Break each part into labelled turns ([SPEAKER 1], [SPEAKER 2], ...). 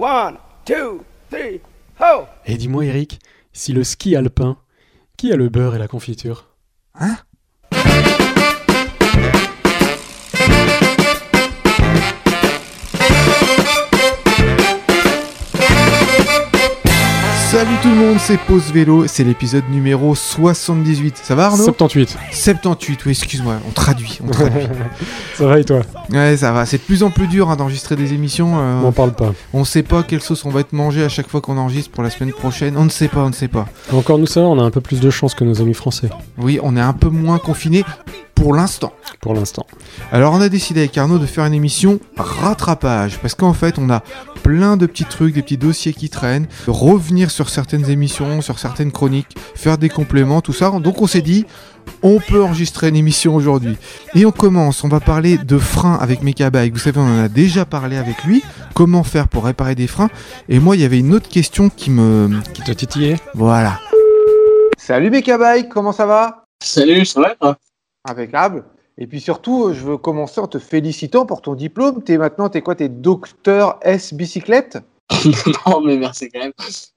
[SPEAKER 1] One, two, three, ho!
[SPEAKER 2] Et dis-moi, Eric, si le ski alpin, qui a le beurre et la confiture?
[SPEAKER 3] Hein? Salut tout le monde, c'est Pause Vélo, c'est l'épisode numéro 78. Ça va Arnaud
[SPEAKER 2] 78.
[SPEAKER 3] 78, oui, excuse-moi, on traduit, on traduit.
[SPEAKER 2] Ça va et toi
[SPEAKER 3] ouais, ça va, c'est de plus en plus dur hein, d'enregistrer des émissions. euh,
[SPEAKER 2] M'en parle pas.
[SPEAKER 3] on sait pas quelle sauce on va être mangé à chaque fois qu'on enregistre pour la semaine prochaine. On ne sait pas, on ne sait pas.
[SPEAKER 2] Encore nous ça, on a un peu plus de chance que nos amis français,
[SPEAKER 3] Oui, on est un peu moins confinés pour l'instant.
[SPEAKER 2] pour l'instant.
[SPEAKER 3] Alors on a décidé avec Arnaud de faire une émission rattrapage parce qu'en fait on a plein de petits trucs, des petits dossiers qui traînent, revenir sur certaines émissions, sur certaines chroniques, faire des compléments, tout ça. Donc on s'est dit on peut enregistrer une émission aujourd'hui. Et on commence, on va parler de freins avec Mekabike. Vous savez, on en a déjà parlé avec lui. Comment faire pour réparer des freins Et moi, il y avait une autre question qui me...
[SPEAKER 2] Qui t'a titillé
[SPEAKER 3] Voilà. Salut Mekabike, comment ça va?
[SPEAKER 4] Salut, ça va
[SPEAKER 3] Impeccable. Et puis surtout, je veux commencer en te félicitant pour ton diplôme. T'es maintenant, t'es quoi T'es docteur S bicyclette?
[SPEAKER 4] Non, mais merci quand même.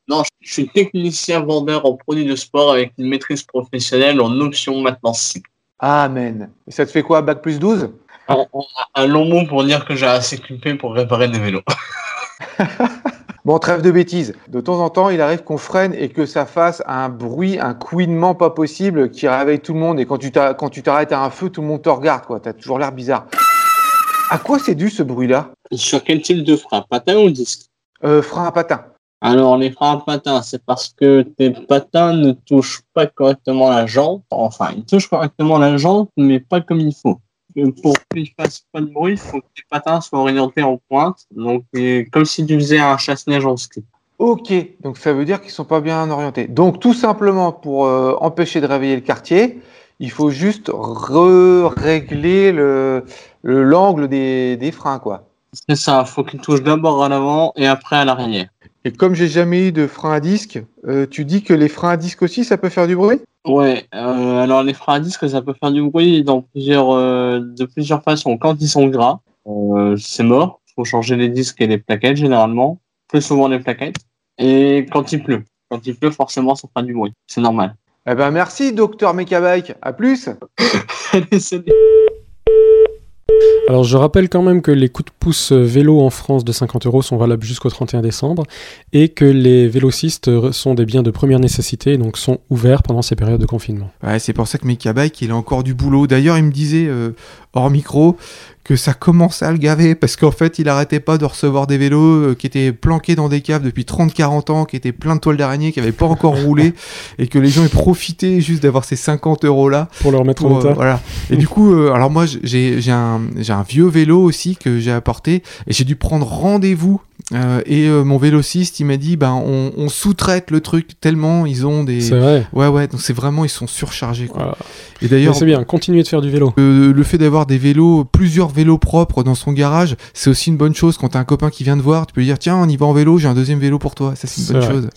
[SPEAKER 4] Non, je suis technicien vendeur en produits de sport avec une maîtrise professionnelle en option maintenance cycle.
[SPEAKER 3] Amen. Et ça te fait quoi, bac plus 12
[SPEAKER 4] Un, long mot pour dire que j'ai assez culpé pour réparer des vélos.
[SPEAKER 3] Bon, trêve de bêtises. De temps en temps, il arrive qu'on freine et que ça fasse un bruit, un couinement pas possible qui réveille tout le monde. Et quand tu t'arrêtes à un feu, tout le monde te regarde, quoi. T'as toujours l'air bizarre. À quoi c'est dû ce bruit-là?
[SPEAKER 4] Sur quel type de frein? Patin ou disque?
[SPEAKER 3] Euh, Frein à patin.
[SPEAKER 4] Alors, les freins à patin, c'est parce que tes patins ne touchent pas correctement la jante. Enfin, ils touchent correctement la jante, mais pas comme il faut. Et Pour qu'ils fassent pas de bruit, il faut que tes patins soient orientés en pointe. Donc, comme si tu faisais un chasse-neige en ski.
[SPEAKER 3] Ok, donc ça veut dire qu'ils sont pas bien orientés. Donc tout simplement pour euh, empêcher de réveiller le quartier, il faut juste régler le le- l'angle des, des freins, quoi.
[SPEAKER 4] C'est ça, faut qu'il touche d'abord à l'avant et après à l'arrière.
[SPEAKER 3] Et comme j'ai jamais eu de frein à disque, euh, tu dis que les freins à disque aussi, ça peut faire du bruit?
[SPEAKER 4] Ouais, euh, alors les freins à disque, ça peut faire du bruit dans plusieurs, euh, de plusieurs façons. Quand ils sont gras, euh, c'est mort. Faut changer les disques et les plaquettes généralement, plus souvent les plaquettes. Et quand il pleut, quand il pleut, forcément, ça fera du bruit. C'est normal.
[SPEAKER 3] Eh ben merci, docteur Mekabike. À plus.
[SPEAKER 2] Alors je rappelle quand même que les coups de pouce euh, vélo en France de 50 euros sont valables jusqu'au 31 décembre et que les vélocistes euh, sont des biens de première nécessité et donc sont ouverts pendant ces périodes de confinement.
[SPEAKER 3] Ouais, c'est pour ça que Mekabike, il a encore du boulot. D'ailleurs, il me disait euh, hors micro que ça commençait à le gaver parce qu'en fait, il arrêtait pas de recevoir des vélos euh, qui étaient planqués dans des caves depuis 30-40 ans, qui étaient pleins de toiles d'araignée, qui avaient pas encore roulé et que les gens aient profité juste d'avoir ces 50 euros là.
[SPEAKER 2] Pour le remettre en
[SPEAKER 3] euh,
[SPEAKER 2] état
[SPEAKER 3] voilà. Et du coup, euh, alors moi, j'ai un, un vieux vélo aussi que j'ai apporté et j'ai dû prendre rendez-vous. euh, et euh, mon vélociste, il m'a dit, ben, on, on sous-traite le truc tellement ils ont des.
[SPEAKER 2] C'est vrai.
[SPEAKER 3] Ouais, ouais, donc c'est vraiment, ils sont surchargés. Quoi.
[SPEAKER 2] Voilà.
[SPEAKER 3] Et d'ailleurs,
[SPEAKER 2] C'est bien, continuez de faire du vélo.
[SPEAKER 3] euh, le fait d'avoir des vélos, plusieurs vélos propres dans son garage, c'est aussi une bonne chose. Quand t'as un copain qui vient te voir, tu peux lui dire tiens, on y va en vélo, j'ai un deuxième vélo pour toi. Ça, c'est une bonne
[SPEAKER 2] vrai,
[SPEAKER 3] chose.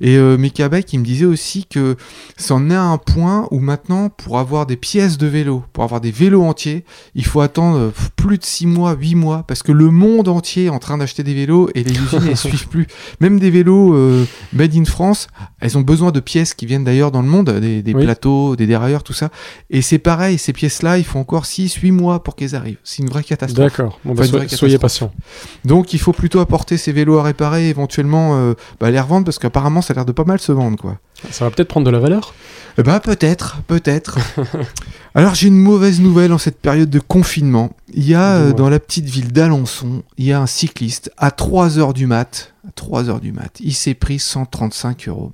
[SPEAKER 3] Et euh, Mekabek, il me disait aussi que c'en est à un point où maintenant, pour avoir des pièces de vélo, pour avoir des vélos entiers, il faut attendre euh, plus de 6 mois, 8 mois, parce que le monde entier est en train d'acheter des vélos et les usines, elles suivent plus. Même des vélos euh, made in France, elles ont besoin de pièces qui viennent d'ailleurs dans le monde, des, des
[SPEAKER 2] Oui.
[SPEAKER 3] plateaux, des dérailleurs, tout ça. Et c'est pareil, ces pièces-là, il faut encore 6, 8 mois pour qu'elles arrivent. C'est une vraie catastrophe.
[SPEAKER 2] D'accord. Bon, bah,
[SPEAKER 3] Enfin,
[SPEAKER 2] so- soyez patients.
[SPEAKER 3] Donc il faut plutôt apporter ces vélos à réparer, éventuellement euh, bah, les revendre, parce qu'apparemment ça a l'air de pas mal se vendre, quoi.
[SPEAKER 2] Ça va peut-être prendre de la valeur?
[SPEAKER 3] Eh ben peut-être, peut-être. Alors j'ai une mauvaise nouvelle en cette période de confinement. Il y a euh, dans la petite ville d'Alençon, il y a un cycliste à 3 heures du mat, à 3 heures du mat, il s'est pris 135 euros.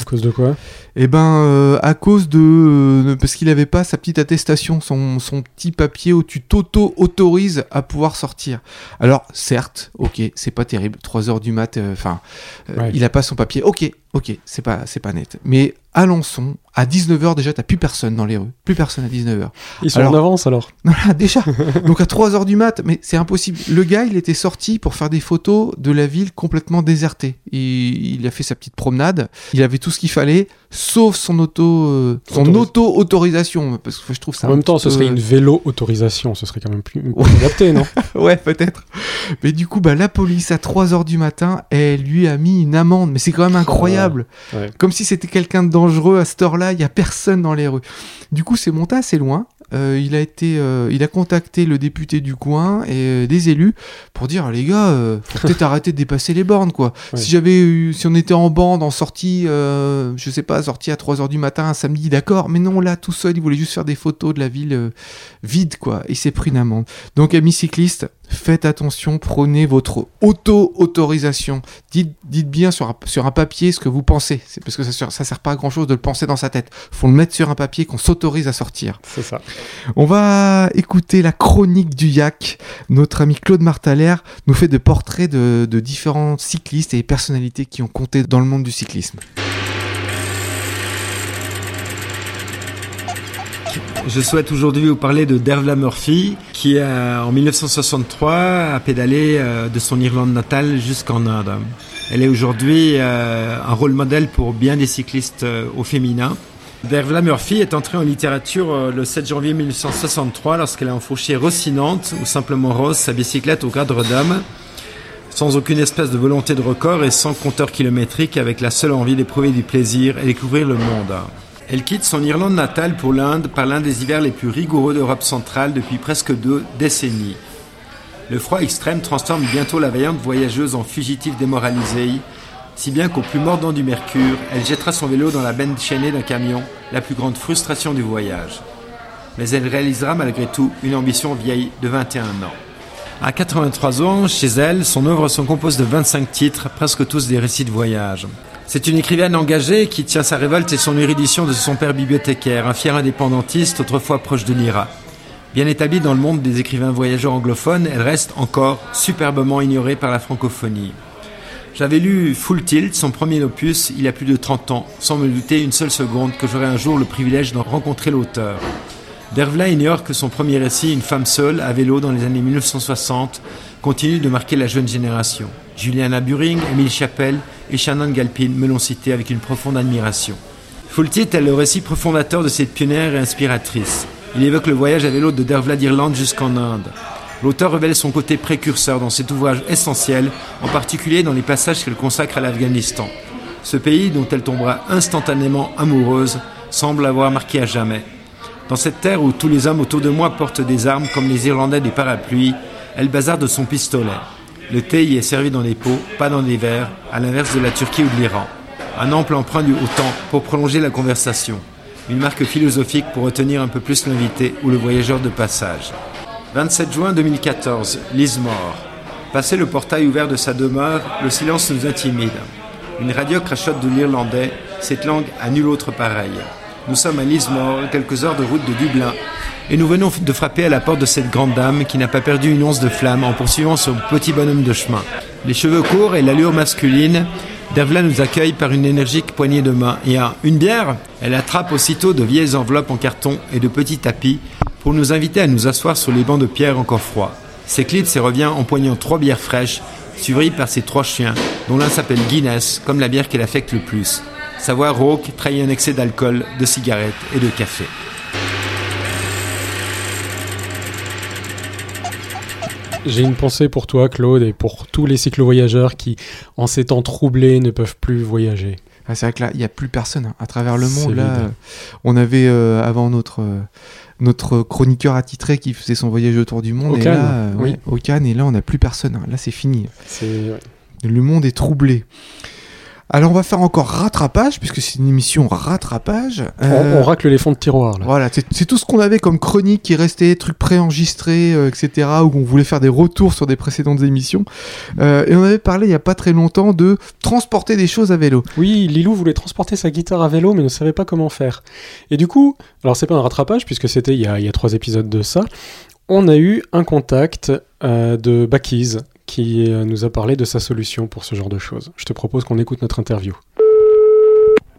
[SPEAKER 2] À cause de quoi?
[SPEAKER 3] Eh ben euh, à cause de euh, parce qu'il avait pas sa petite attestation, son, son petit papier où tu t'auto autorises à pouvoir sortir. Alors certes, ok, c'est pas terrible, 3 heures du mat, euh, enfin, euh,
[SPEAKER 2] Ouais.
[SPEAKER 3] il a pas son papier, ok. Ok, c'est pas, c'est pas net. Mais Alençon, à 19h déjà, t'as plus personne dans les rues. Plus personne à 19h.
[SPEAKER 2] Ils sont
[SPEAKER 3] Alors-
[SPEAKER 2] en avance alors.
[SPEAKER 3] Voilà, déjà. Donc à 3h du mat, mais c'est impossible. Le gars, il était sorti pour faire des photos de la ville complètement désertée. Il, il a fait sa petite promenade. Il avait tout ce qu'il fallait, sauf son auto, euh, son
[SPEAKER 2] Autoris-
[SPEAKER 3] auto-autorisation. Parce que je trouve ça.
[SPEAKER 2] En même temps, ce
[SPEAKER 3] peu-
[SPEAKER 2] serait une vélo autorisation, ce serait quand même plus, plus adapté, non
[SPEAKER 3] Ouais, peut-être. Mais du coup, bah, la police, à 3h du matin, elle lui a mis une amende. Mais c'est quand même incroyable.
[SPEAKER 2] Ouais.
[SPEAKER 3] Comme si c'était quelqu'un de dangereux. À cette heure-là, il n'y a personne dans les rues. Du coup, c'est monté assez loin. Euh, il a été, euh, il a contacté le député du coin et euh, des élus pour dire les gars, faut peut-être arrêter de dépasser les bornes quoi.
[SPEAKER 2] Ouais.
[SPEAKER 3] Si j'avais eu, si on était en bande, en sortie, je sais pas, sortie à 3h du matin un samedi, d'accord, mais non là tout seul, il voulait juste faire des photos de la ville vide quoi. Il s'est pris une amende. Donc amis cyclistes, faites attention, prenez votre auto-autorisation. Dites, dites bien sur un, sur un papier ce que vous pensez. C'est parce que ça, sert- ça sert pas à grand chose de le penser dans sa tête. Faut le mettre sur un papier qu'on s'autorise à sortir.
[SPEAKER 2] C'est ça.
[SPEAKER 3] On va écouter la chronique du Yak. Notre ami Claude Martaler nous fait des portraits de, de différents cyclistes et personnalités qui ont compté dans le monde du cyclisme.
[SPEAKER 5] Je souhaite aujourd'hui vous parler de Dervla Murphy, qui a, en 1963 a pédalé euh, de son Irlande natale jusqu'en Inde. Elle est aujourd'hui euh, un rôle modèle pour bien des cyclistes euh, au féminin. Dervla Murphy est entrée en littérature le 7 janvier 1963 lorsqu'elle a enfourché Rocinante, ou simplement Rose, sa bicyclette au cadre d'homme, sans aucune espèce de volonté de record et sans compteur kilométrique, avec la seule envie d'éprouver du plaisir et découvrir le monde. Elle quitte son Irlande natale pour l'Inde par l'un des hivers les plus rigoureux d'Europe centrale depuis presque deux décennies. Le froid extrême transforme bientôt la vaillante voyageuse en fugitive démoralisée, si bien qu'au plus mordant du mercure, elle jettera son vélo dans la benne chaînée d'un camion, la plus grande frustration du voyage. Mais elle réalisera malgré tout une ambition vieille de 21 ans. À 83 ans, chez elle, son œuvre se compose de 25 titres, presque tous des récits de voyage. C'est une écrivaine engagée qui tient sa révolte et son érudition de son père bibliothécaire, un fier indépendantiste autrefois proche de l'IRA. Bien établie dans le monde des écrivains voyageurs anglophones, elle reste encore superbement ignorée par la francophonie. J'avais lu Full Tilt, son premier opus, il y a plus de 30 ans, sans me douter une seule seconde que j'aurais un jour le privilège d'en rencontrer l'auteur. Dervla ignore que son premier récit, Une femme seule, à vélo dans les années 1960, continue de marquer la jeune génération. Juliana Buring, Émile Chappell et Shannon Galpin me l'ont cité avec une profonde admiration. Full Tilt est le récit profondateur de cette pionnière et inspiratrice. Il évoque le voyage à vélo de Dervla d'Irlande jusqu'en Inde. L'auteur révèle son côté précurseur dans cet ouvrage essentiel, en particulier dans les passages qu'elle consacre à l'Afghanistan. Ce pays dont elle tombera instantanément amoureuse semble l'avoir marqué à jamais. Dans cette terre où tous les hommes autour de moi portent des armes comme les Irlandais des parapluies, elle bazarde son pistolet. Le thé y est servi dans des pots, pas dans des verres, à l'inverse de la Turquie ou de l'Iran. Un ample emprunt du haut temps pour prolonger la conversation. Une marque philosophique pour retenir un peu plus l'invité ou le voyageur de passage. 27 juin 2014, Lismore. Passé le portail ouvert de sa demeure, le silence nous intimide. Une radio crachote de l'irlandais, cette langue a nul autre pareil. Nous sommes à Lismore, quelques heures de route de Dublin, et nous venons de frapper à la porte de cette grande dame qui n'a pas perdu une once de flamme en poursuivant son petit bonhomme de chemin. Les cheveux courts et l'allure masculine, Dervla nous accueille par une énergique poignée de main et un une bière? Elle attrape aussitôt de vieilles enveloppes en carton et de petits tapis pour nous inviter à nous asseoir sur les bancs de pierre encore froids. S'éclipse et revient empoignant trois bières fraîches, suivies par ses trois chiens, dont l'un s'appelle Guinness, comme la bière qu'elle affecte le plus. Sa voix rauque trahit un excès d'alcool, de cigarettes et de café.
[SPEAKER 2] J'ai une pensée pour toi, Claude, et pour tous les cyclo-voyageurs qui, en ces temps troublés, ne peuvent plus voyager.
[SPEAKER 3] Ah, c'est vrai que là, il n'y a plus personne hein. à travers le monde. Là,
[SPEAKER 2] vide.
[SPEAKER 3] euh, on avait euh, avant notre, euh, notre chroniqueur attitré qui faisait son voyage autour du monde.
[SPEAKER 2] Au
[SPEAKER 3] et
[SPEAKER 2] Cannes,
[SPEAKER 3] là, euh,
[SPEAKER 2] oui.
[SPEAKER 3] ouais, au Cannes, et là, on n'a plus personne. hein. Là, c'est fini.
[SPEAKER 2] Ouais.
[SPEAKER 3] Le monde est troublé. Alors, on va faire encore rattrapage, puisque c'est une émission rattrapage.
[SPEAKER 2] on,
[SPEAKER 3] Euh,
[SPEAKER 2] on racle les fonds de tiroir là.
[SPEAKER 3] Voilà, c'est tout ce qu'on avait comme chronique qui restait, trucs préenregistrés, euh, etc., où on voulait faire des retours sur des précédentes émissions. Euh, et on avait parlé il y a pas très longtemps de transporter des choses à vélo.
[SPEAKER 2] Oui, Lilou voulait transporter sa guitare à vélo, mais ne savait pas comment faire. Et du coup, alors c'est pas un rattrapage, puisque c'était il, y a- il y a trois épisodes de ça, on a eu un contact euh, de Backies qui euh, nous a parlé de sa solution pour ce genre de choses. Je te propose qu'on écoute notre interview.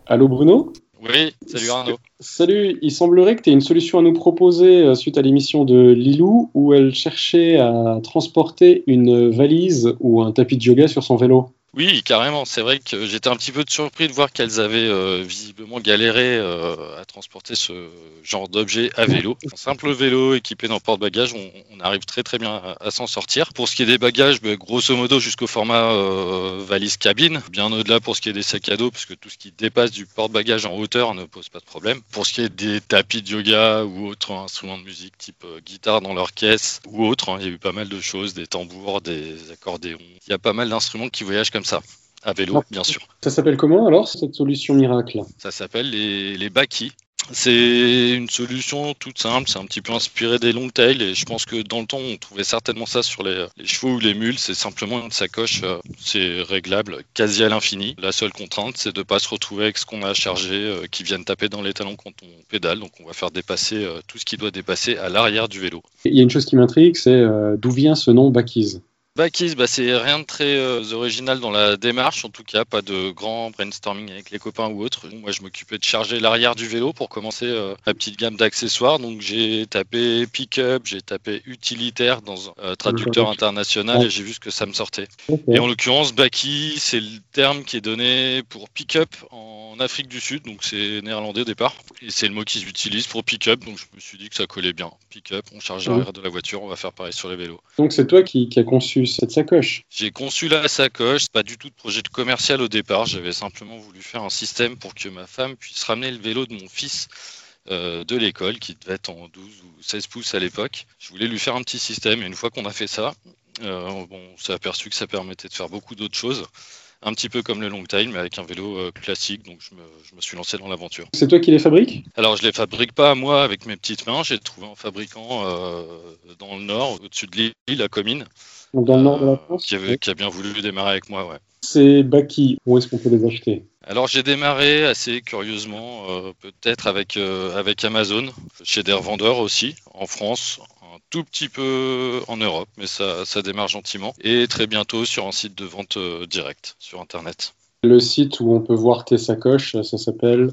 [SPEAKER 2] Allô Bruno?
[SPEAKER 6] Oui, salut Arnaud.
[SPEAKER 2] Salut, il semblerait que tu aies une solution à nous proposer euh, suite à l'émission de Lilou où elle cherchait à transporter une valise ou un tapis de yoga sur son vélo.
[SPEAKER 6] Oui, carrément. C'est vrai que j'étais un petit peu surpris de voir qu'elles avaient euh, visiblement galéré euh, à transporter ce genre d'objet à vélo. Un simple vélo équipé d'un porte-bagages, on, on arrive très très bien à, s'en sortir. Pour ce qui est des bagages, ben, grosso modo jusqu'au format euh, valise cabine. Bien au-delà pour ce qui est des sacs à dos, parce que tout ce qui dépasse du porte-bagages en hauteur ne pose pas de problème. Pour ce qui est des tapis de yoga ou autres instruments de musique type guitare dans leur caisse ou autres, hein, il y a eu pas mal de choses, des tambours, des accordéons. Il y a pas mal d'instruments qui voyagent comme ça. À vélo, bien sûr.
[SPEAKER 2] Ça s'appelle comment alors cette solution miracle?
[SPEAKER 6] Ça s'appelle les, les Baki. C'est une solution toute simple, c'est un petit peu inspiré des long tails et je pense que dans le temps on trouvait certainement ça sur les, les chevaux ou les mules, c'est simplement une sacoche, euh, c'est réglable quasi à l'infini. La seule contrainte c'est de ne pas se retrouver avec ce qu'on a chargé euh, qui vienne taper dans les talons quand on pédale, donc on va faire dépasser euh, tout ce qui doit dépasser à l'arrière du vélo.
[SPEAKER 2] Il y a une chose qui m'intrigue, c'est d'où vient ce nom Backies
[SPEAKER 6] Backies, bah, c'est rien de très euh, original dans la démarche, en tout cas, pas de grand brainstorming avec les copains ou autres. Moi, je m'occupais de charger l'arrière du vélo pour commencer euh, ma petite gamme d'accessoires. Donc, j'ai tapé pick-up, j'ai tapé utilitaire dans un euh, traducteur international et j'ai vu ce que ça me sortait. Et en l'occurrence, Baki, c'est le terme qui est donné pour pick-up en Afrique du Sud, donc c'est néerlandais au départ. Et c'est le mot qu'ils utilisent pour pick-up, donc je me suis dit que ça collait bien. Pick-up, on charge l'arrière de la voiture, on va faire pareil sur les vélos.
[SPEAKER 2] Donc c'est toi qui, qui as conçu cette sacoche.
[SPEAKER 6] J'ai conçu la sacoche, c'est pas du tout de projet de commercial au départ, j'avais simplement voulu faire un système pour que ma femme puisse ramener le vélo de mon fils euh, de l'école, qui devait être en 12 ou 16 pouces à l'époque. Je voulais lui faire un petit système, et une fois qu'on a fait ça, euh, bon, on s'est aperçu que ça permettait de faire beaucoup d'autres choses. Un petit peu comme le long tail, mais avec un vélo euh, classique, donc je me, je me suis lancé dans l'aventure.
[SPEAKER 2] C'est toi qui les fabriques?
[SPEAKER 6] Alors je les fabrique pas moi avec mes petites mains, j'ai trouvé un fabricant euh, dans le nord, au-dessus de l'île, à Comines,
[SPEAKER 2] Donc dans le nord de la
[SPEAKER 6] euh,
[SPEAKER 2] France
[SPEAKER 6] qui, avait- qui a bien voulu démarrer avec moi, ouais.
[SPEAKER 2] C'est Baki. Où est-ce qu'on peut les acheter?
[SPEAKER 6] Alors j'ai démarré assez curieusement, euh, peut-être avec, euh, avec Amazon, chez des revendeurs aussi, en France, un tout petit peu en Europe, mais ça, ça démarre gentiment, et très bientôt sur un site de vente euh, direct sur Internet.
[SPEAKER 2] Le site où on peut voir tes sacoches, ça s'appelle?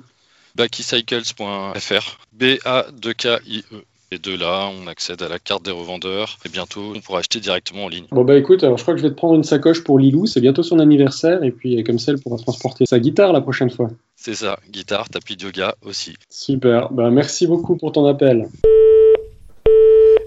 [SPEAKER 6] Backycycles.fr, B-A-2-K-I-E. Et de là, on accède à la carte des revendeurs, et bientôt, on pourra acheter directement en ligne.
[SPEAKER 2] Bon bah écoute, alors je crois que je vais te prendre une sacoche pour Lilou, c'est bientôt son anniversaire, et puis comme ça elle pourra transporter sa guitare la prochaine fois.
[SPEAKER 6] C'est ça, guitare, tapis de yoga aussi.
[SPEAKER 2] Super, bah merci beaucoup pour ton appel.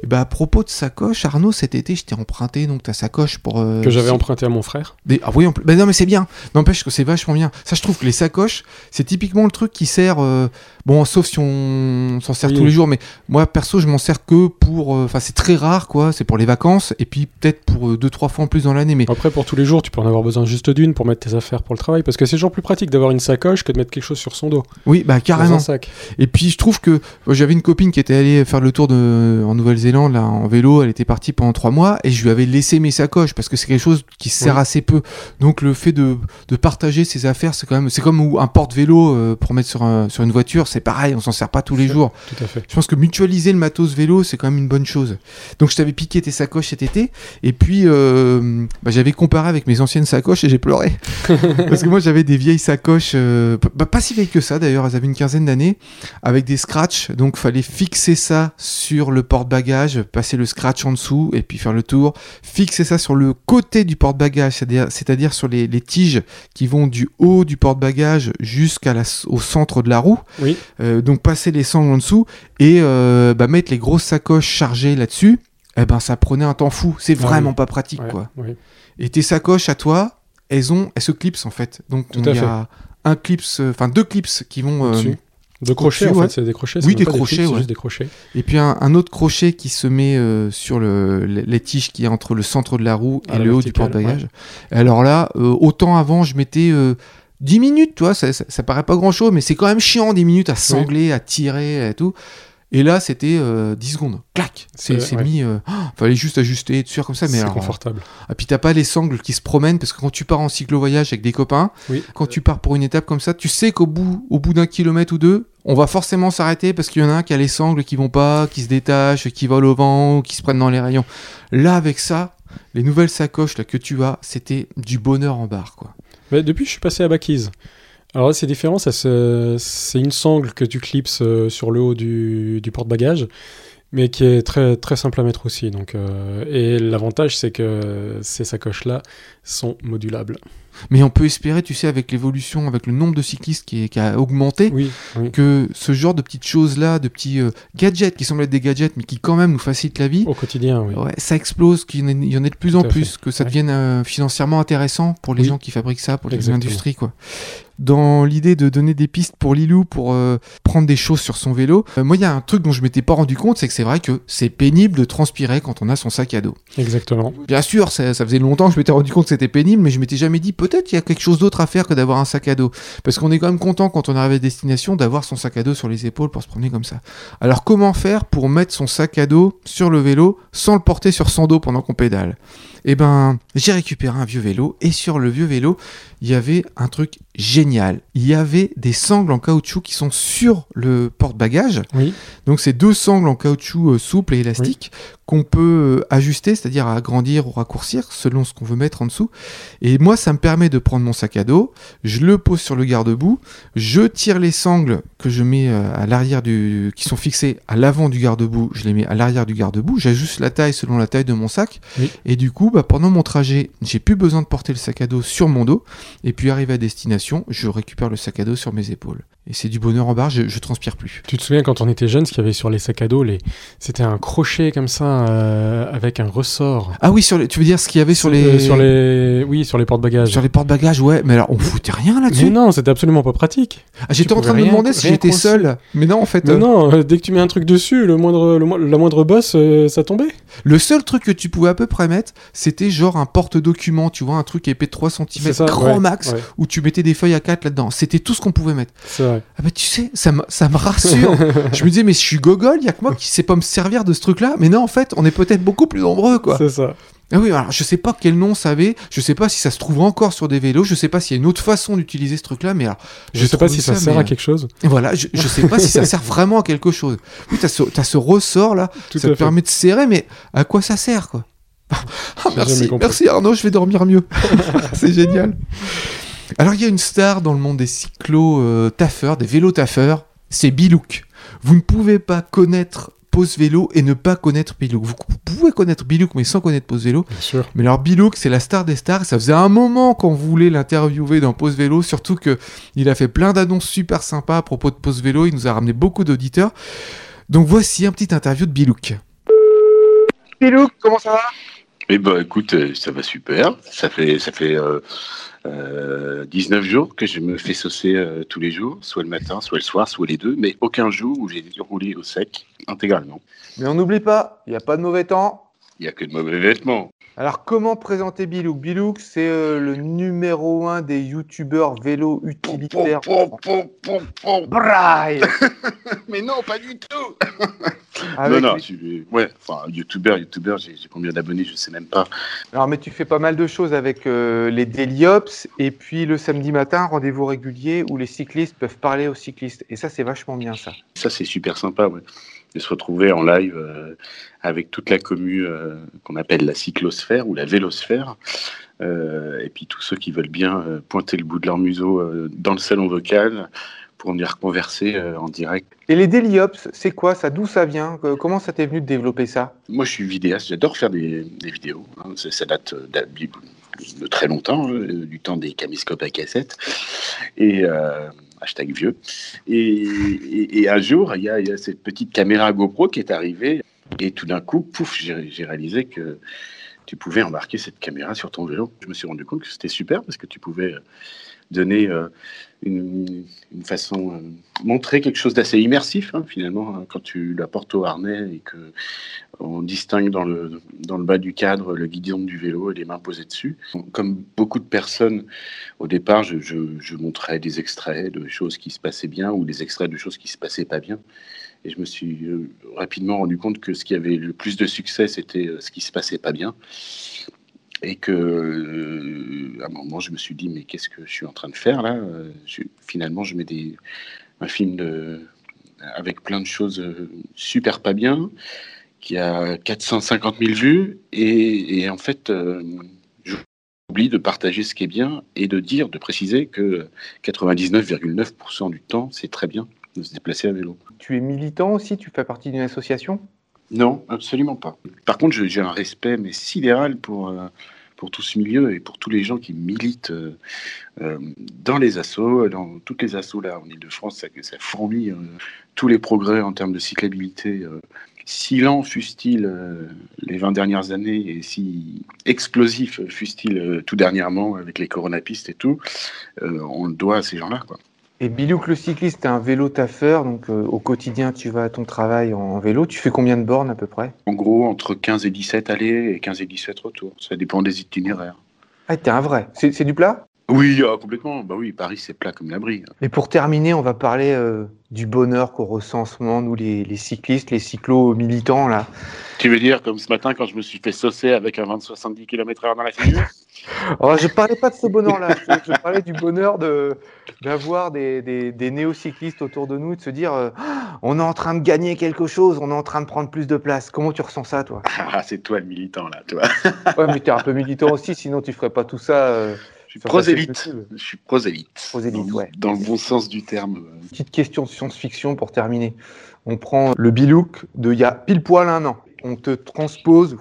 [SPEAKER 3] Et bah, à propos de sacoche, Arnaud, cet été, je t'ai emprunté donc ta sacoche pour. euh,
[SPEAKER 2] Que j'avais emprunté à mon frère.
[SPEAKER 3] Des- Ah oui, en plus- bah non, mais c'est bien. N'empêche que c'est vachement bien. Ça, je trouve que les sacoches, c'est typiquement le truc qui sert. euh, Bon, sauf si on s'en sert
[SPEAKER 2] Oui.
[SPEAKER 3] tous les jours, mais moi, perso, je m'en sers que pour. euh, Enfin, c'est très rare, quoi. C'est pour les vacances, et puis peut-être pour deux, trois fois en plus dans l'année. Mais
[SPEAKER 2] Après pour tous les jours, tu peux en avoir besoin juste d'une pour mettre tes affaires pour le travail, parce que c'est toujours plus pratique d'avoir une sacoche que de mettre quelque chose sur son dos.
[SPEAKER 3] oui, bah
[SPEAKER 2] Dans
[SPEAKER 3] carrément.
[SPEAKER 2] un sac.
[SPEAKER 3] Et puis je trouve que j'avais une copine qui était allée faire le tour de, en Nouvelle-Zélande là en vélo, elle était partie pendant trois mois et je lui avais laissé mes sacoches parce que c'est quelque chose qui sert
[SPEAKER 2] Oui.
[SPEAKER 3] assez peu. Donc le fait de, de partager ses affaires, c'est quand même c'est comme un porte-vélo euh, pour mettre sur, un- sur une voiture, c'est pareil, on s'en sert pas tous les jours.
[SPEAKER 2] Tout à fait.
[SPEAKER 3] Je pense que mutualiser le matos vélo, c'est quand même une bonne chose. Donc je t'avais piqué tes sacoches cet été, et puis euh, bah, j'avais comparé avec mes anciennes sacoches et j'ai pleuré. Parce que moi j'avais des vieilles sacoches, euh, bah, pas si vieilles que ça d'ailleurs, elles avaient une quinzaine d'années, avec des scratchs, donc fallait fixer ça sur le porte-bagages, passer le scratch en dessous, et puis faire le tour, fixer ça sur le côté du porte-bagages, c'est-à-dire, c'est-à-dire sur les, les tiges qui vont du haut du porte-bagages jusqu'à la, au centre de la roue.
[SPEAKER 2] Oui.
[SPEAKER 3] Euh, donc passer les sangles en dessous et euh, bah, mettre les grosses sacoches chargées là-dessus, eh ben ça prenait un temps fou. C'est
[SPEAKER 2] Ah
[SPEAKER 3] vraiment pas pratique
[SPEAKER 2] Ouais,
[SPEAKER 3] quoi.
[SPEAKER 2] ouais.
[SPEAKER 3] Et tes sacoches à toi, elles ont, elles se clipsent en fait. Donc
[SPEAKER 2] à
[SPEAKER 3] y
[SPEAKER 2] fait.
[SPEAKER 3] a un clips, euh, enfin deux clips qui vont, euh.
[SPEAKER 2] De crochets, en
[SPEAKER 3] au-dessus,
[SPEAKER 2] fait,
[SPEAKER 3] ouais.
[SPEAKER 2] c'est des crochets.
[SPEAKER 3] Oui, des crochets,
[SPEAKER 2] c'est
[SPEAKER 3] ouais.
[SPEAKER 2] juste des crochets.
[SPEAKER 3] et puis un, un autre crochet qui se met euh, sur le, les tiges qui est entre le centre de la roue et
[SPEAKER 2] À la
[SPEAKER 3] le haut du porte-bagages. Et Alors là, euh, autant avant je mettais euh, 10 minutes, tu vois, ça, ça, ça paraît pas grand-chose, mais c'est quand même chiant 10 minutes à sangler, à tirer et tout. Et là, c'était euh, 10 secondes. Clac C'est
[SPEAKER 2] ouais.
[SPEAKER 3] mis. euh, oh, fallait juste ajuster, être sûr comme ça. Mais
[SPEAKER 2] C'est
[SPEAKER 3] alors,
[SPEAKER 2] confortable.
[SPEAKER 3] Et puis t'as pas les sangles qui se promènent parce que quand tu pars en cyclo-voyage avec des copains,
[SPEAKER 2] Oui.
[SPEAKER 3] quand tu pars pour une étape comme ça, tu sais qu'au bout, au bout d'un kilomètre ou deux, on va forcément s'arrêter parce qu'il y en a un qui a les sangles qui vont pas, qui se détachent, qui volent au vent, qui se prennent dans les rayons. Là, avec ça, les nouvelles sacoches là, que tu as, c'était du bonheur en barre. Quoi.
[SPEAKER 2] Mais depuis, je suis passé à Backies. Alors c'est différent, ça c'est une sangle que tu clipses euh, sur le haut du, du porte-bagages, mais qui est très, très simple à mettre aussi. Donc, euh, et l'avantage, c'est que ces sacoches-là sont modulables.
[SPEAKER 3] Mais on peut espérer, tu sais, avec l'évolution, avec le nombre de cyclistes qui, est- qui a augmenté,
[SPEAKER 2] Oui, oui.
[SPEAKER 3] que ce genre de petites choses-là, de petits euh, gadgets qui semblent être des gadgets, mais qui quand même nous facilitent la vie,
[SPEAKER 2] Au quotidien, oui.
[SPEAKER 3] ouais, ça explose, qu'il y en ait- il y en ait de plus en plus,
[SPEAKER 2] fait.
[SPEAKER 3] que ça
[SPEAKER 2] Ouais.
[SPEAKER 3] devienne euh, financièrement intéressant pour les
[SPEAKER 2] Oui.
[SPEAKER 3] gens qui fabriquent ça, pour les
[SPEAKER 2] Exactement.
[SPEAKER 3] industries, quoi. Dans l'idée de donner des pistes pour Lilou pour euh, prendre des choses sur son vélo, euh, moi il y a un truc dont je m'étais pas rendu compte, c'est que c'est vrai que c'est pénible de transpirer quand on a son sac à dos.
[SPEAKER 2] Exactement.
[SPEAKER 3] Bien sûr, ça, ça faisait longtemps que je m'étais rendu compte que c'était pénible, mais je m'étais jamais dit peut-être il y a quelque chose d'autre à faire que d'avoir un sac à dos. Parce qu'on est quand même content quand on arrive à destination d'avoir son sac à dos sur les épaules pour se promener comme ça. Alors comment faire pour mettre son sac à dos sur le vélo sans le porter sur son dos pendant qu'on pédale? Eh ben, j'ai récupéré un vieux vélo et sur le vieux vélo, il y avait un truc génial. Il y avait des sangles en caoutchouc qui sont sur le porte-bagages.
[SPEAKER 2] Oui.
[SPEAKER 3] Donc c'est deux sangles en caoutchouc euh, souple et élastique qu'on peut euh, ajuster, c'est-à-dire agrandir ou raccourcir selon ce qu'on veut mettre en dessous. Et moi, ça me permet de prendre mon sac à dos, je le pose sur le garde-boue, je tire les sangles que je mets euh, à l'arrière du, qui sont fixées à l'avant du garde-boue, je les mets à l'arrière du garde-boue, j'ajuste la taille selon la taille de mon sac.
[SPEAKER 2] Oui.
[SPEAKER 3] Et du coup, bah, pendant mon trajet, j'ai plus besoin de porter le sac à dos sur mon dos. Et puis arrivé à destination, je récupère le sac à dos sur mes épaules. Et c'est du bonheur en barre, je, je transpire plus.
[SPEAKER 2] Tu te souviens quand on était jeune, ce qu'il y avait sur les sacs à dos, les... c'était un crochet comme ça euh, avec un ressort.
[SPEAKER 3] Ah oui, sur les, tu veux dire ce qu'il y avait sur les,
[SPEAKER 2] Euh, sur les, oui, sur les porte-bagages.
[SPEAKER 3] sur les porte-bagages, ouais. Mais alors, on foutait rien
[SPEAKER 2] Mais
[SPEAKER 3] là-dessus.
[SPEAKER 2] non, c'était absolument pas pratique.
[SPEAKER 3] Ah, J'étais en train de me demander si j'étais seul. Mais non, en fait,
[SPEAKER 2] Mais
[SPEAKER 3] euh,
[SPEAKER 2] non, dès que tu mets un truc dessus, le moindre, le mo- la moindre bosse, ça tombait.
[SPEAKER 3] le seul truc que tu pouvais à peu près mettre, c'était genre un porte-document, tu vois, un truc épais de 3 cm,
[SPEAKER 2] ça,
[SPEAKER 3] grand
[SPEAKER 2] ouais,
[SPEAKER 3] max,
[SPEAKER 2] ouais,
[SPEAKER 3] où tu mettais des feuilles à 4 là-dedans. C'était tout ce qu'on pouvait mettre.
[SPEAKER 2] c'est vrai.
[SPEAKER 3] Ah bah tu sais, ça me, ça me rassure. je me disais, mais je suis gogol, il y a que moi qui sais pas me servir de ce truc-là. Mais non, en fait, on est peut-être beaucoup plus nombreux, quoi.
[SPEAKER 2] C'est ça.
[SPEAKER 3] Ah oui, alors je sais pas quel nom ça avait, je sais pas si ça se trouve encore sur des vélos, je sais pas s'il y a une autre façon d'utiliser ce truc-là, mais alors,
[SPEAKER 2] Je
[SPEAKER 3] j'ai
[SPEAKER 2] sais pas si ça, sert
[SPEAKER 3] mais,
[SPEAKER 2] à quelque chose.
[SPEAKER 3] euh, Voilà, je, je sais pas si ça sert vraiment à quelque chose. Oui, t'as ce, t'as ce ressort là,
[SPEAKER 2] Tout
[SPEAKER 3] ça te
[SPEAKER 2] fait.
[SPEAKER 3] permet de serrer, mais à quoi ça sert quoi? Ah, merci, merci Arnaud, je vais dormir mieux. C'est génial. Alors il y a une star dans le monde des cyclos euh, taffeurs, des vélos taffeurs, c'est Bilouk. Vous ne pouvez pas connaître Pose Vélo et ne pas connaître Bilouk. Vous pouvez connaître Bilouk mais sans connaître Pose Vélo.
[SPEAKER 2] Bien sûr.
[SPEAKER 3] Mais alors Bilouk, c'est la star des stars. Ça faisait un moment qu'on voulait l'interviewer dans Pause Vélo, surtout que il a fait plein d'annonces super sympas à propos de Pause Vélo. Il nous a ramené beaucoup d'auditeurs. Donc voici un petit interview de Bilouk. Bilouk, comment ça va?
[SPEAKER 7] Eh ben, écoute, euh, ça va super. Ça fait, ça fait euh, euh, 19 jours que je me fais saucer euh, tous les jours, soit le matin, soit le soir, soit les deux, mais aucun jour où j'ai roulé au sec intégralement.
[SPEAKER 3] Mais on n'oublie pas, il n'y a pas de mauvais temps.
[SPEAKER 7] Il n'y a que de mauvais vêtements.
[SPEAKER 3] Alors comment présenter Bilouk? Bilouk, c'est euh, le numéro un des youtubeurs vélo utilitaires.
[SPEAKER 7] Pom, pom, pom, pom, pom.
[SPEAKER 3] Braille
[SPEAKER 7] Mais non, pas du tout.
[SPEAKER 3] Avec
[SPEAKER 7] non, non,
[SPEAKER 3] les-
[SPEAKER 7] ouais, enfin, youtubeur, youtubeur, j'ai combien d'abonnés, je sais même pas.
[SPEAKER 3] Alors, mais tu fais pas mal de choses avec euh, les Daily Ops et puis le samedi matin, rendez-vous régulier où les cyclistes peuvent parler aux cyclistes. Et ça, c'est vachement bien ça.
[SPEAKER 7] Ça, c'est super sympa, ouais. De se retrouver en live euh, avec toute la commu euh, qu'on appelle la cyclosphère ou la vélosphère. Et puis tous ceux qui veulent bien pointer le bout de leur museau dans le salon vocal pour venir converser euh, en direct.
[SPEAKER 3] Et les Daily Ops, c'est quoi ça? D'où ça vient? Que- Comment ça t'est venu de développer ça?
[SPEAKER 7] Moi, je suis vidéaste, j'adore faire des, des vidéos. hein. Ça, ça date euh, de très longtemps, euh, du temps des caméscopes à cassette. Et euh, hashtag vieux. Et, et- et un jour, il y, a, il y a cette petite caméra GoPro qui est arrivée. Et tout d'un coup, pouf, j'ai réalisé que tu pouvais embarquer cette caméra sur ton vélo. Je me suis rendu compte que c'était super parce que tu pouvais euh, donner euh, une, façon, euh, montrer quelque chose d'assez immersif hein, finalement hein, quand tu la portes au harnais et que on distingue dans le, dans le bas du cadre le guidon du vélo et les mains posées dessus. Comme beaucoup de personnes, au départ, je, je, je montrais des extraits de choses qui se passaient bien ou des extraits de choses qui se passaient pas bien. Et je me suis euh, rapidement rendu compte que ce qui avait le plus de succès, c'était ce qui se passait pas bien. Et que, euh, à un moment, je me suis dit, mais qu'est-ce que je suis en train de faire là? Finalement, je mets des, un film avec plein de choses euh, super pas bien, qui a 450 000 vues, et, en fait, euh, je oublie de partager ce qui est bien et de dire, de préciser que 99,9% du temps, c'est très bien de se déplacer à vélo.
[SPEAKER 3] Tu es militant aussi? Tu fais partie d'une association?
[SPEAKER 7] Non, absolument pas. Par contre, j'ai un respect mais sidéral pour, euh, pour tout ce milieu et pour tous les gens qui militent euh, euh, dans les assos, dans toutes les assos là en Ile-de-France, ça, ça fourmille tous les progrès en termes de cyclabilité. Si lent euh, les 20 dernières années et si explosif euh, tout dernièrement avec les coronapistes et tout, on le doit à ces gens-là. quoi.
[SPEAKER 3] Et Bilouk le cycliste, t'es un vélo taffeur, donc euh, au quotidien tu vas à ton travail en vélo. Tu fais combien de bornes à peu près?
[SPEAKER 7] En gros, entre 15 et 17 allées et 15 et 17 retours. Ça dépend des itinéraires.
[SPEAKER 3] Ah, t'es un vrai. C'est c'est du plat?
[SPEAKER 7] Oui, ah, complètement. Bah oui, Paris, c'est plat comme l'abri.
[SPEAKER 3] Et pour terminer, on va parler euh, du bonheur qu'on ressent en ce moment, nous les, les cyclistes, les cyclo-militants là.
[SPEAKER 7] Tu veux dire, comme ce matin, quand je me suis fait saucer avec un 20-70 km/h dans la figure?
[SPEAKER 3] Alors, je parlais pas de ce bonheur-là, je, parlais du bonheur de d'avoir des, des, des néo-cyclistes autour de nous, et de se dire euh, on est en train de gagner quelque chose, on est en train de prendre plus de place. Comment tu ressens ça, toi?
[SPEAKER 7] Ah, c'est toi le militant, là, toi.
[SPEAKER 3] Ouais, mais t'es un peu militant aussi, sinon tu ferais pas tout ça. Euh,
[SPEAKER 7] suis prosélite. Je suis prosélite.
[SPEAKER 3] Prosélite,
[SPEAKER 7] Dans-
[SPEAKER 3] ouais.
[SPEAKER 7] Dans le bon sens du terme.
[SPEAKER 3] Petite question de science-fiction pour terminer. On prend le Bilouk de il y a pile poil un an. On te transpose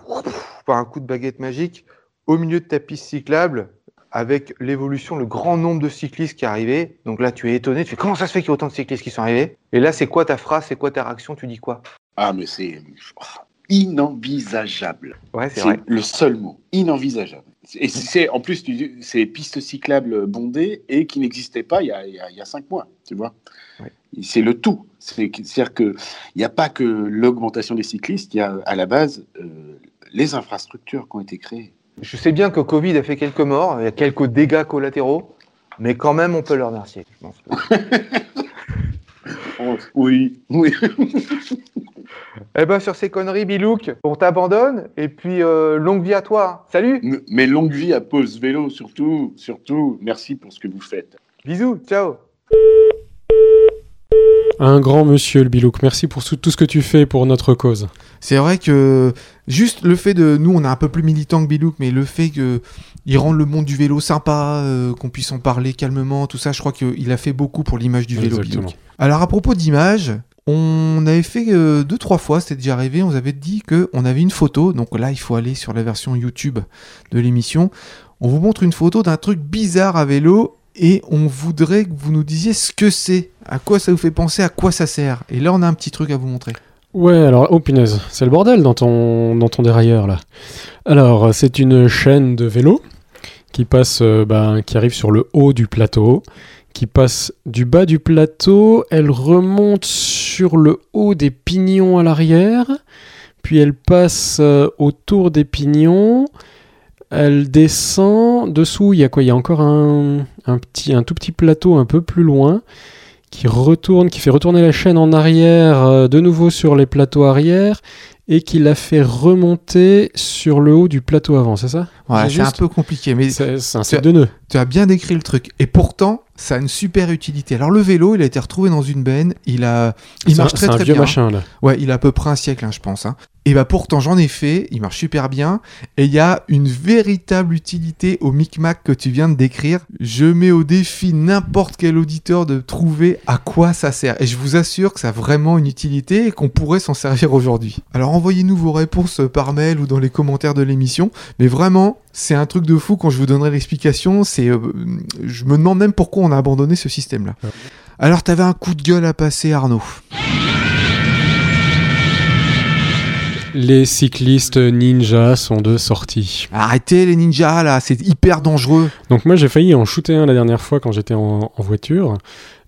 [SPEAKER 3] par un coup de baguette magique au milieu de ta piste cyclable avec l'évolution, le grand nombre de cyclistes qui arrivé. Donc là, tu es étonné. Tu fais comment ça se fait qu'il y a autant de cyclistes qui sont arrivés? Et là, c'est quoi ta phrase C'est quoi ta réaction? Tu dis quoi?
[SPEAKER 7] Ah, mais c'est oh, inenvisageable.
[SPEAKER 3] Ouais, c'est
[SPEAKER 7] C'est
[SPEAKER 3] vrai.
[SPEAKER 7] le seul mot. Inenvisageable. Et c'est en plus, c'est pistes cyclables bondées et qui n'existaient pas il y, a, il y a- il y a cinq mois, tu vois.
[SPEAKER 3] Ouais.
[SPEAKER 7] C'est le tout. C'est- C'est-à-dire qu'il n'y a pas que l'augmentation des cyclistes, il y a à la base euh, les infrastructures qui ont été créées.
[SPEAKER 3] Je sais bien que Covid a fait quelques morts, il y a quelques dégâts collatéraux, mais quand même, on peut le remercier. Je pense.
[SPEAKER 7] Oui, oui.
[SPEAKER 3] Eh ben, sur ces conneries, Bilouk, on t'abandonne et puis euh, longue vie à toi. Salut
[SPEAKER 7] Mais longue vie à Pause Vélo, surtout, surtout, merci pour ce que vous faites.
[SPEAKER 3] Bisous, ciao
[SPEAKER 2] Un grand monsieur, le Bilouk. Merci pour tout ce que tu fais pour notre cause.
[SPEAKER 3] C'est vrai que juste le fait de nous, on est un peu plus militant que Bilouk, mais le fait que il rende le monde du vélo sympa, euh, qu'on puisse en parler calmement, tout ça, je crois qu'il a fait beaucoup pour l'image du vélo.
[SPEAKER 2] Exactement.
[SPEAKER 3] Bilouk. Alors à propos d'image, on avait fait euh, deux trois fois, c'était déjà arrivé, on avait dit que on avait une photo. Donc là, il faut aller sur la version YouTube de l'émission. On vous montre une photo d'un truc bizarre à vélo. Et on voudrait que vous nous disiez ce que c'est, à quoi ça vous fait penser, à quoi ça sert. Et là, on a un petit truc à vous montrer.
[SPEAKER 2] Ouais, alors, oh punaise, c'est le bordel dans ton, dans ton dérailleur là. Alors, c'est une chaîne de vélo qui passe, euh, ben, qui arrive sur le haut du plateau, qui passe du bas du plateau, elle remonte sur le haut des pignons à l'arrière, puis elle passe euh, autour des pignons, elle descend, dessous il y a quoi? Il y a encore un, petit, un tout petit plateau un peu plus loin qui retourne, qui fait retourner la chaîne en arrière, euh, de nouveau sur les plateaux arrière, et qui la fait remonter sur le haut du plateau avant, c'est ça?
[SPEAKER 3] Ouais,
[SPEAKER 2] J'ai
[SPEAKER 3] c'est un peu compliqué, mais
[SPEAKER 2] C'est un set de nœuds.
[SPEAKER 3] tu as bien décrit le truc. Et pourtant, ça a une super utilité. Alors le vélo, il a été retrouvé dans une benne. Il a, il
[SPEAKER 2] C'est un-
[SPEAKER 3] marche très
[SPEAKER 2] c'est un
[SPEAKER 3] très
[SPEAKER 2] vieux
[SPEAKER 3] bien.
[SPEAKER 2] machin là.
[SPEAKER 3] Ouais, il a à peu près un siècle, hein, je pense. hein. Et bah pourtant, j'en ai fait. Il marche super bien. Et il y a une véritable utilité au micmac que tu viens de décrire. Je mets au défi n'importe quel auditeur de trouver à quoi ça sert. Et je vous assure que ça a vraiment une utilité et qu'on pourrait s'en servir aujourd'hui. Alors envoyez-nous vos réponses par mail ou dans les commentaires de l'émission. Mais vraiment, c'est un truc de fou quand je vous donnerai l'explication. C'est, euh, je me demande même pourquoi on a abandonné ce système-là. Alors, t'avais un coup de gueule à passer, Arnaud.
[SPEAKER 2] Les cyclistes ninja sont de sortie.
[SPEAKER 3] Arrêtez les ninjas là, c'est hyper dangereux.
[SPEAKER 2] Donc moi j'ai failli en shooter un la dernière fois quand j'étais en, en voiture.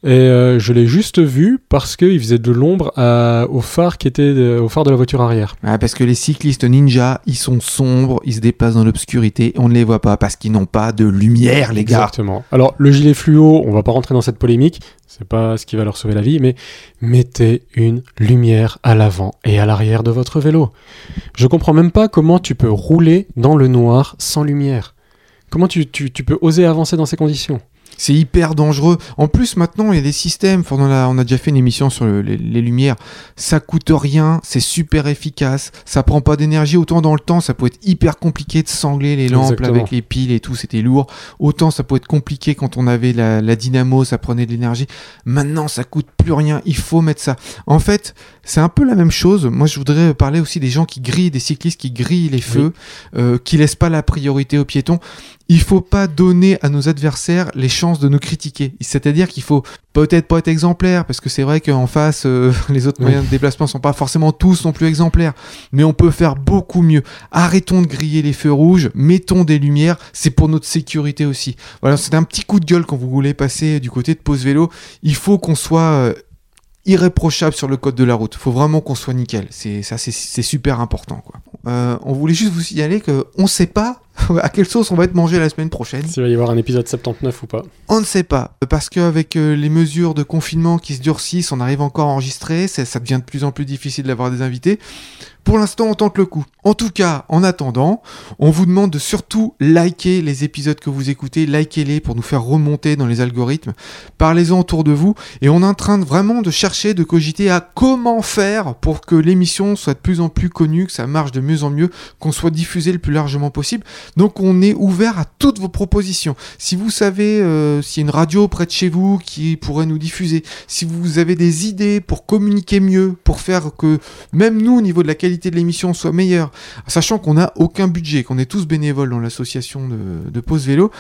[SPEAKER 2] Et euh, je l'ai juste vu parce qu'il faisait de l'ombre à- au phare qui était de- au phare de la voiture arrière.
[SPEAKER 3] Ouais, parce que les cyclistes ninjas, ils sont sombres, ils se déplacent dans l'obscurité, on ne les voit pas parce qu'ils n'ont pas de lumière, les gars.
[SPEAKER 2] Exactement. Alors le gilet fluo, on va pas rentrer dans cette polémique, c'est pas ce qui va leur sauver la vie, mais mettez une lumière à l'avant et à l'arrière de votre vélo. Je comprends même pas comment tu peux rouler dans le noir sans lumière. Comment tu, tu- tu peux oser avancer dans ces conditions?
[SPEAKER 3] C'est hyper dangereux. En plus, maintenant, il y a des systèmes. Enfin, on, a, on a déjà fait une émission sur le- les, les lumières. Ça coûte rien, c'est super efficace. Ça prend pas d'énergie. Autant dans le temps, ça peut être hyper compliqué de sangler les lampes
[SPEAKER 2] Exactement.
[SPEAKER 3] avec les piles et tout. C'était lourd. Autant ça peut être compliqué quand on avait la, la dynamo, ça prenait de l'énergie. Maintenant, ça coûte plus rien. Il faut mettre ça. En fait, c'est un peu la même chose. Moi, je voudrais parler aussi des gens qui grillent, des cyclistes qui grillent les feux, euh, qui laissent pas la priorité aux piétons. Il faut pas donner à nos adversaires les chances de nous critiquer. C'est-à-dire qu'il faut peut-être pas être exemplaire, parce que c'est vrai qu'en face, euh, les autres
[SPEAKER 2] Oui.
[SPEAKER 3] moyens de déplacement sont pas forcément tous non plus exemplaires. Mais on peut faire beaucoup mieux. Arrêtons de griller les feux rouges, mettons des lumières, c'est pour notre sécurité aussi. Voilà, c'est un petit coup de gueule quand vous voulez passer du côté de pause vélo. Il faut qu'on soit euh, irréprochable sur le code de la route. faut vraiment qu'on soit nickel. C'est ça, c'est- super important. Quoi. Euh, on voulait juste vous signaler que on sait pas à quelle sauce on va être mangé la semaine prochaine.
[SPEAKER 2] S'il va y avoir un épisode 79 ou pas.
[SPEAKER 3] On ne sait pas, parce qu'avec euh, les mesures de confinement qui se durcissent, on arrive encore à enregistrer, ça, ça devient de plus en plus difficile d'avoir des invités. Pour l'instant, on tente le coup. En tout cas, en attendant, on vous demande de surtout liker les épisodes que vous écoutez, likez-les pour nous faire remonter dans les algorithmes. Parlez-en autour de vous, et on est en train de vraiment de chercher, de cogiter à comment faire pour que l'émission soit de plus en plus connue, que ça marche de mieux en mieux, qu'on soit diffusé le plus largement possible. Donc on est ouvert à toutes vos propositions. Si vous savez euh, s'il y a une radio près de chez vous qui pourrait nous diffuser, si vous avez des idées pour communiquer mieux, pour faire que même nous, au niveau de la qualité de l'émission, soit meilleure, sachant qu'on n'a aucun budget, qu'on est tous bénévoles dans l'association de, de Pause Vélo,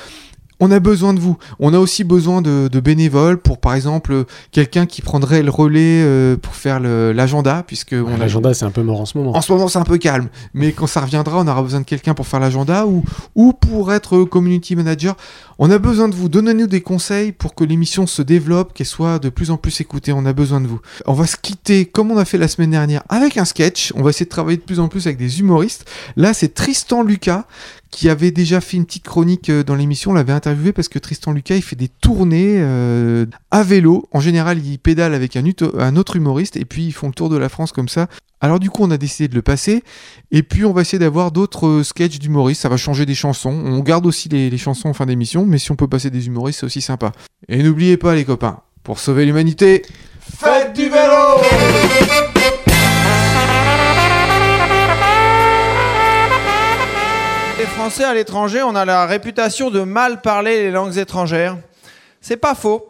[SPEAKER 3] on a besoin de vous. On a aussi besoin de, de bénévoles pour, par exemple, quelqu'un qui prendrait le relais euh, pour faire l'agenda, puisque a
[SPEAKER 2] L'agenda, c'est un peu mort en ce moment.
[SPEAKER 3] en ce moment, c'est un peu calme, mais quand ça reviendra, on aura besoin de quelqu'un pour faire l'agenda ou, ou pour être community manager. On a besoin de vous. Donnez-nous des conseils pour que l'émission se développe, qu'elle soit de plus en plus écoutée. On a besoin de vous. On va se quitter comme on a fait la semaine dernière avec un sketch. On va essayer de travailler de plus en plus avec des humoristes. Là, c'est Tristan Lucas qui avait déjà fait une petite chronique euh, dans l'émission. On l'avait interviewé parce que Tristan Lucas, il fait des tournées euh, à vélo. En général, il pédale avec un, un autre humoriste et puis ils font le tour de la France comme ça. Alors du coup, on a décidé de le passer. Et puis, on va essayer d'avoir d'autres euh, sketchs d'humoristes. Ça va changer des chansons. On garde aussi les, chansons en fin d'émission. Mais si on peut passer des humoristes, c'est aussi sympa. Et n'oubliez pas, les copains, pour sauver l'humanité, faites du vélo
[SPEAKER 1] Les Français à l'étranger, on a la réputation de mal parler les langues étrangères. C'est pas faux.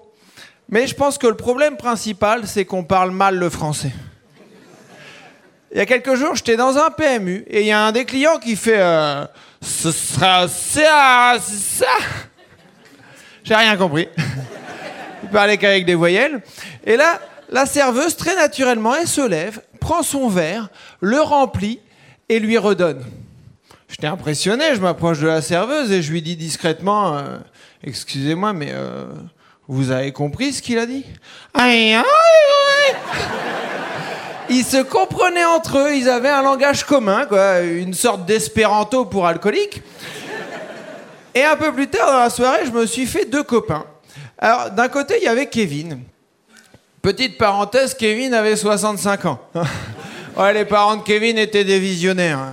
[SPEAKER 1] Mais je pense que le problème principal, c'est qu'on parle mal le français. Il y a quelques jours, j'étais dans un PMU et il y a un des clients qui fait euh, Ce sera ça, ça. J'ai rien compris. Il parlait qu'avec des voyelles. Et là, la serveuse, très naturellement, elle se lève, prend son verre, le remplit et lui redonne. J'étais impressionné, je m'approche de la serveuse et je lui dis discrètement euh, Excusez-moi, mais euh, vous avez compris ce qu'il a dit? Aïe. Ils se comprenaient entre eux, ils avaient un langage commun, quoi, une sorte d'espéranto pour alcooliques. Et un peu plus tard dans la soirée, je me suis fait deux copains. Alors, d'un côté, il y avait Kevin. Petite parenthèse, Kevin avait 65 ans. Ouais, les parents de Kevin étaient des visionnaires. hein.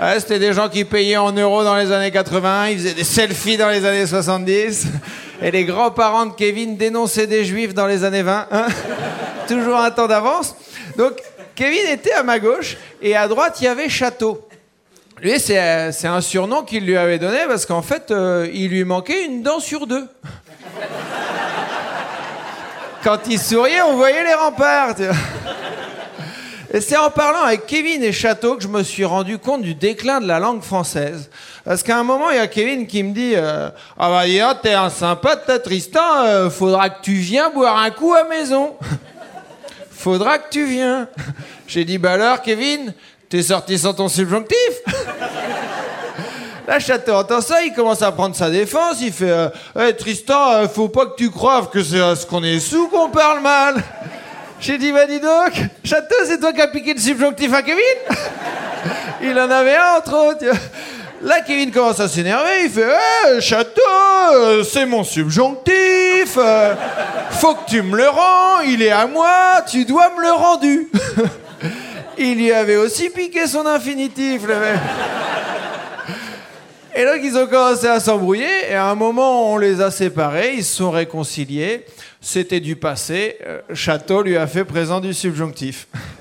[SPEAKER 1] Ouais, c'était des gens qui payaient en euros dans les années 80, ils faisaient des selfies dans les années 70. Et les grands-parents de Kevin dénonçaient des juifs dans les années 20. hein. Toujours un temps d'avance. Donc, Kevin était à ma gauche et à droite, il y avait Château. Lui, c'est euh, un surnom qu'il lui avait donné parce qu'en fait, euh, il lui manquait une dent sur deux. Quand il souriait, on voyait les remparts. Et c'est en parlant avec Kevin et Château que je me suis rendu compte du déclin de la langue française. Parce qu'à un moment, il y a Kevin qui me dit euh, Ah bah donc, t'es un sympa, t'as Tristan, euh, faudra que tu viennes boire un coup à maison. faudra que tu viennes. J'ai dit Bah alors, Kevin, t'es sorti sans ton subjonctif? Là, Château entend ça, il commence à prendre sa défense, il fait euh, Hey, Tristan, euh, faut pas que tu croives que c'est parce qu'on est sous qu'on parle mal. J'ai dit, bah dis donc, Château, c'est toi qui as piqué le subjonctif à Kevin? Il en avait un, entre autres. Là, Kevin commence à s'énerver. Il fait hey, Château, c'est mon subjonctif. Faut que tu me le rends. Il est à moi. Tu dois me le rendu. il lui avait aussi piqué son infinitif, le mec. Et donc, ils ont commencé à s'embrouiller. Et à un moment, on les a séparés. Ils se sont réconciliés. C'était du passé. Euh, château lui a fait présent du subjonctif.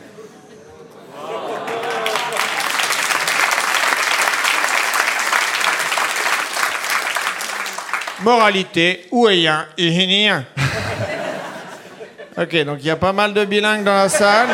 [SPEAKER 1] Moralité, ouayen, ihinien. Ok, donc il y a pas mal de bilingues dans la salle.